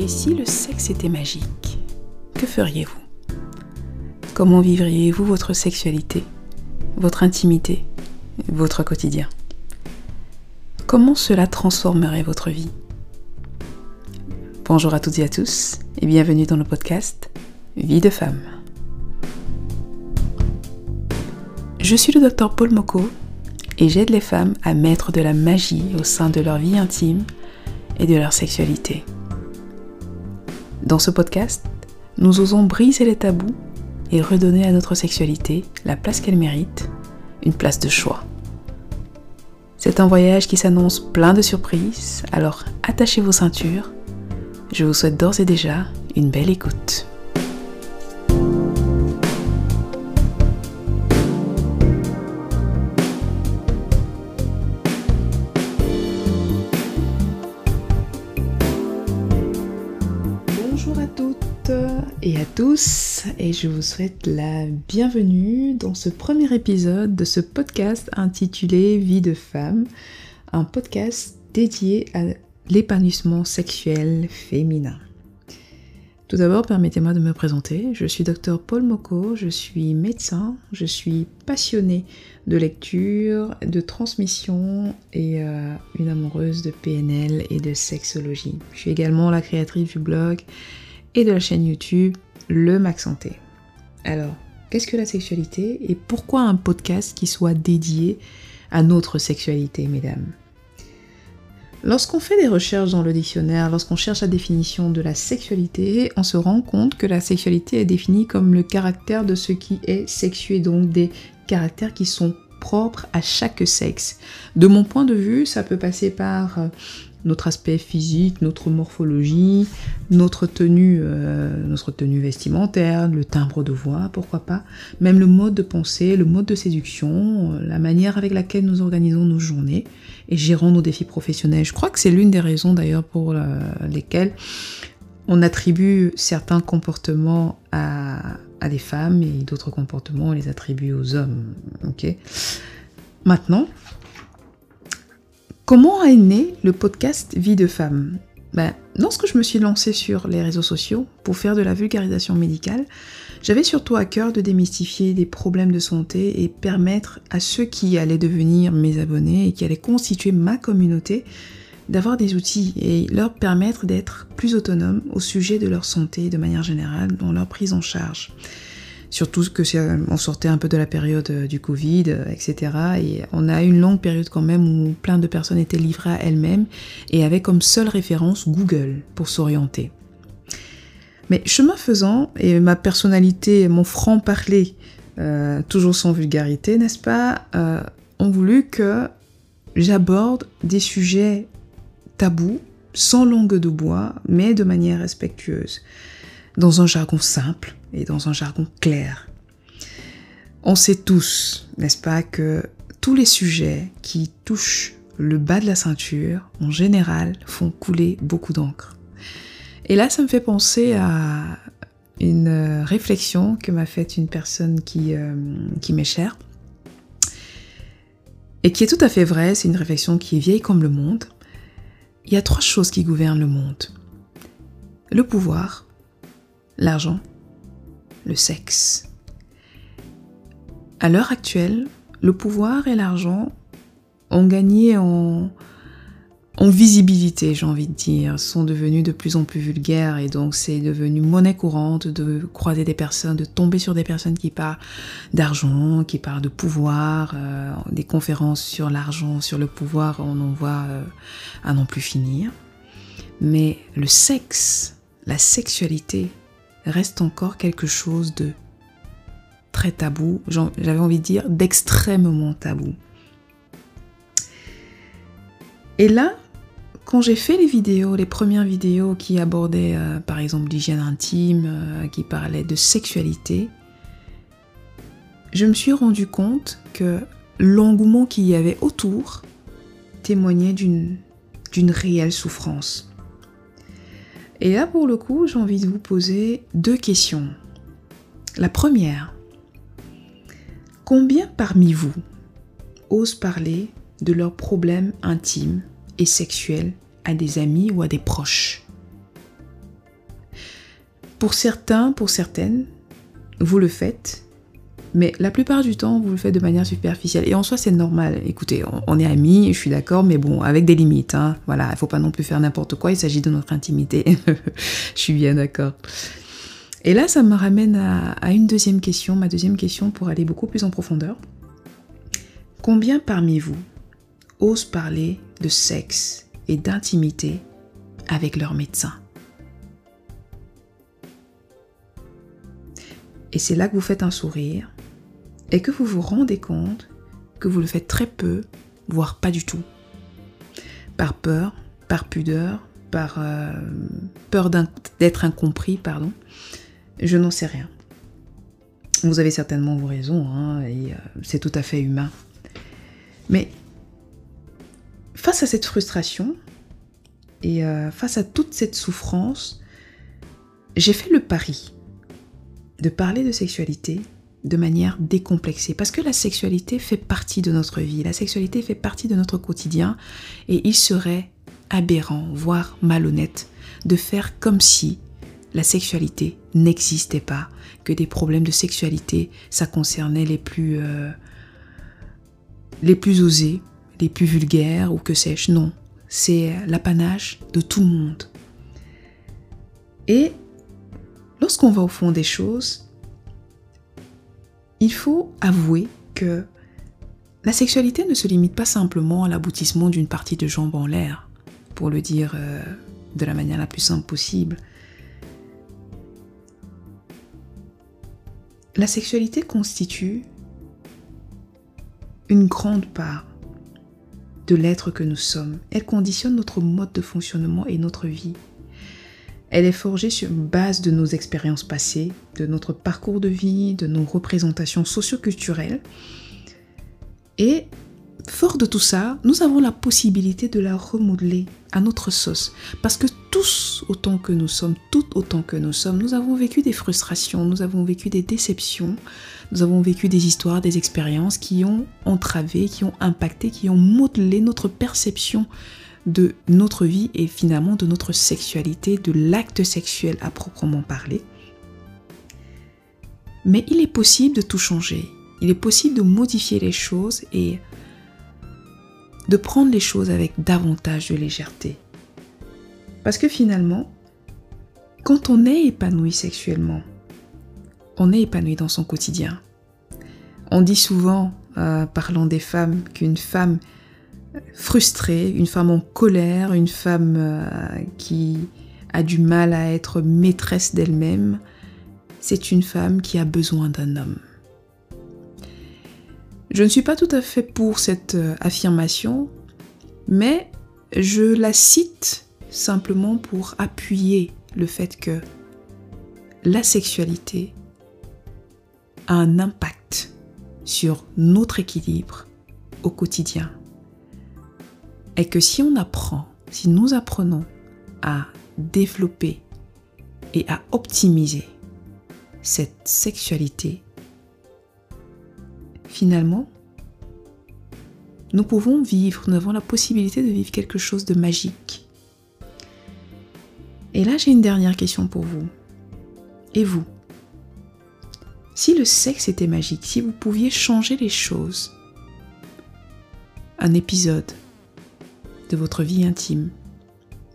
Et si le sexe était magique, que feriez-vous? Comment vivriez-vous votre sexualité, votre intimité, votre quotidien? Comment cela transformerait votre vie? Bonjour à toutes et à tous et bienvenue dans le podcast Vie de femme. Je suis le docteur Paul Moko et j'aide les femmes à mettre de la magie au sein de leur vie intime et de leur sexualité. Dans ce podcast, nous osons briser les tabous et redonner à notre sexualité la place qu'elle mérite, une place de choix. C'est un voyage qui s'annonce plein de surprises, alors attachez vos ceintures. Je vous souhaite d'ores et déjà une belle écoute. Et je vous souhaite la bienvenue dans ce premier épisode de ce podcast intitulé Vie de femme, un podcast dédié à l'épanouissement sexuel féminin. Tout d'abord, permettez-moi de me présenter. Je suis docteur Paul Moko, je suis médecin, je suis passionnée de lecture, de transmission et euh, une amoureuse de PNL et de sexologie. Je suis également la créatrice du blog et de la chaîne YouTube Le Mac Santé. Alors, qu'est-ce que la sexualité et pourquoi un podcast qui soit dédié à notre sexualité, mesdames? Lorsqu'on fait des recherches dans le dictionnaire, lorsqu'on cherche la définition de la sexualité, on se rend compte que la sexualité est définie comme le caractère de ce qui est sexué, donc des caractères qui sont propres à chaque sexe. De mon point de vue, ça peut passer par euh, notre aspect physique, notre morphologie, notre tenue, euh, notre tenue vestimentaire, le timbre de voix, pourquoi pas, même le mode de pensée, le mode de séduction, euh, la manière avec laquelle nous organisons nos journées et gérons nos défis professionnels. Je crois que c'est l'une des raisons d'ailleurs pour euh, lesquelles on attribue certains comportements à, à des femmes et d'autres comportements on les attribue aux hommes. Ok? Maintenant, Comment est né le podcast Vie de femme? Ben, Lorsque je me suis lancée sur les réseaux sociaux pour faire de la vulgarisation médicale, j'avais surtout à cœur de démystifier des problèmes de santé et permettre à ceux qui allaient devenir mes abonnés et qui allaient constituer ma communauté d'avoir des outils et leur permettre d'être plus autonomes au sujet de leur santé de manière générale dans leur prise en charge. Surtout que on sortait un peu de la période euh, du Covid, euh, etc. Et on a une longue période quand même où plein de personnes étaient livrées à elles-mêmes et avaient comme seule référence Google pour s'orienter. Mais chemin faisant, et ma personnalité, mon franc-parler, euh, toujours sans vulgarité, n'est-ce pas, ont voulu que j'aborde des sujets tabous, sans langue de bois, mais de manière respectueuse dans un jargon simple et dans un jargon clair. On sait tous, n'est-ce pas, que tous les sujets qui touchent le bas de la ceinture, en général, font couler beaucoup d'encre. Et là, ça me fait penser à une réflexion que m'a faite une personne qui, euh, qui m'est chère et qui est tout à fait vraie. C'est une réflexion qui est vieille comme le monde. Il y a trois choses qui gouvernent le monde. Le pouvoir, l'argent, le sexe. À l'heure actuelle, le pouvoir et l'argent ont gagné en, visibilité, j'ai envie de dire, sont devenus de plus en plus vulgaires et donc c'est devenu monnaie courante de croiser des personnes, de tomber sur des personnes qui parlent d'argent, qui parlent de pouvoir, euh, des conférences sur l'argent, sur le pouvoir, on en voit euh, à non plus finir. Mais le sexe, la sexualité, reste encore quelque chose de très tabou, j'avais envie de dire d'extrêmement tabou. Et là, quand j'ai fait les vidéos, les premières vidéos qui abordaient euh, par exemple l'hygiène intime, euh, qui parlaient de sexualité, je me suis rendu compte que l'engouement qu'il y avait autour témoignait d'une réelle souffrance. Et là, pour le coup, j'ai envie de vous poser deux questions. La première, combien parmi vous osent parler de leurs problèmes intimes et sexuels à des amis ou à des proches? Pour certains, pour certaines, vous le faites, mais la plupart du temps, vous le faites de manière superficielle. Et en soi, c'est normal. Écoutez, on, est amis, je suis d'accord, mais bon, avec des limites. Hein. Voilà, il ne faut pas non plus faire n'importe quoi, il s'agit de notre intimité. je suis bien d'accord. Et là, ça me ramène à, une deuxième question, ma deuxième question pour aller beaucoup plus en profondeur. Combien parmi vous osent parler de sexe et d'intimité avec leur médecin? Et c'est là que vous faites un sourire et que vous vous rendez compte que vous le faites très peu, voire pas du tout. Par peur, par pudeur, par euh, peur d'être incompris, pardon. Je n'en sais rien. Vous avez certainement vos raisons, hein, et euh, c'est tout à fait humain. Mais face à cette frustration et euh, face à toute cette souffrance, j'ai fait le pari de parler de sexualité de manière décomplexée. Parce que la sexualité fait partie de notre vie, la sexualité fait partie de notre quotidien, et il serait aberrant, voire malhonnête, de faire comme si la sexualité n'existait pas, que des problèmes de sexualité, ça concernait les plus, euh, les plus osés, les plus vulgaires, ou que sais-je. Non, c'est l'apanage de tout le monde. Et lorsqu'on va au fond des choses, il faut avouer que la sexualité ne se limite pas simplement à l'aboutissement d'une partie de jambes en l'air, pour le dire euh, de la manière la plus simple possible. La sexualité constitue une grande part de l'être que nous sommes. Elle conditionne notre mode de fonctionnement et notre vie. Elle est forgée sur base de nos expériences passées, de notre parcours de vie, de nos représentations socioculturelles. Et fort de tout ça, nous avons la possibilité de la remodeler à notre sauce. Parce que tous autant que nous sommes, tout autant que nous sommes, nous avons vécu des frustrations, nous avons vécu des déceptions, nous avons vécu des histoires, des expériences qui ont entravé, qui ont impacté, qui ont modelé notre perception de notre vie et finalement de notre sexualité, de l'acte sexuel à proprement parler. Mais il est possible de tout changer. Il est possible de modifier les choses et de prendre les choses avec davantage de légèreté. Parce que finalement, quand on est épanoui sexuellement, on est épanoui dans son quotidien. On dit souvent, euh, parlant des femmes, qu'une femme frustrée, une femme en colère, une femme euh, qui a du mal à être maîtresse d'elle-même, c'est une femme qui a besoin d'un homme. Je ne suis pas tout à fait pour cette euh, affirmation, mais je la cite simplement pour appuyer le fait que la sexualité a un impact sur notre équilibre au quotidien et que si on apprend, si nous apprenons à développer et à optimiser cette sexualité, finalement, nous pouvons vivre, nous avons la possibilité de vivre quelque chose de magique. Et là, j'ai une dernière question pour vous. Et vous? Si le sexe était magique, si vous pouviez changer les choses, un épisode, de votre vie intime,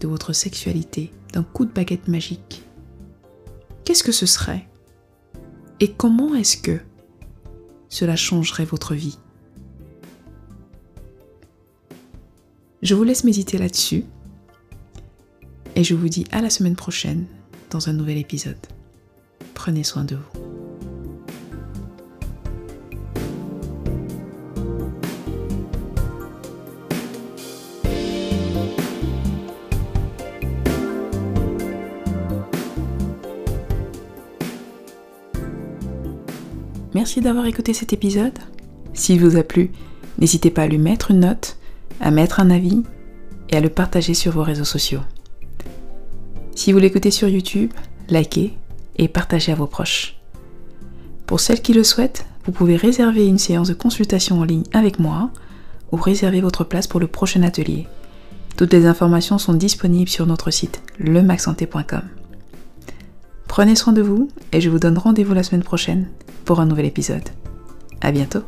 de votre sexualité, d'un coup de baguette magique, qu'est-ce que ce serait? Et comment est-ce que cela changerait votre vie? Je vous laisse méditer là-dessus et je vous dis à la semaine prochaine dans un nouvel épisode. Prenez soin de vous. Merci d'avoir écouté cet épisode. S'il vous a plu, n'hésitez pas à lui mettre une note, à mettre un avis et à le partager sur vos réseaux sociaux. Si vous l'écoutez sur YouTube, likez et partagez à vos proches. Pour celles qui le souhaitent, vous pouvez réserver une séance de consultation en ligne avec moi ou réserver votre place pour le prochain atelier. Toutes les informations sont disponibles sur notre site lemaxsanté.com. Prenez soin de vous et je vous donne rendez-vous la semaine prochaine pour un nouvel épisode. À bientôt!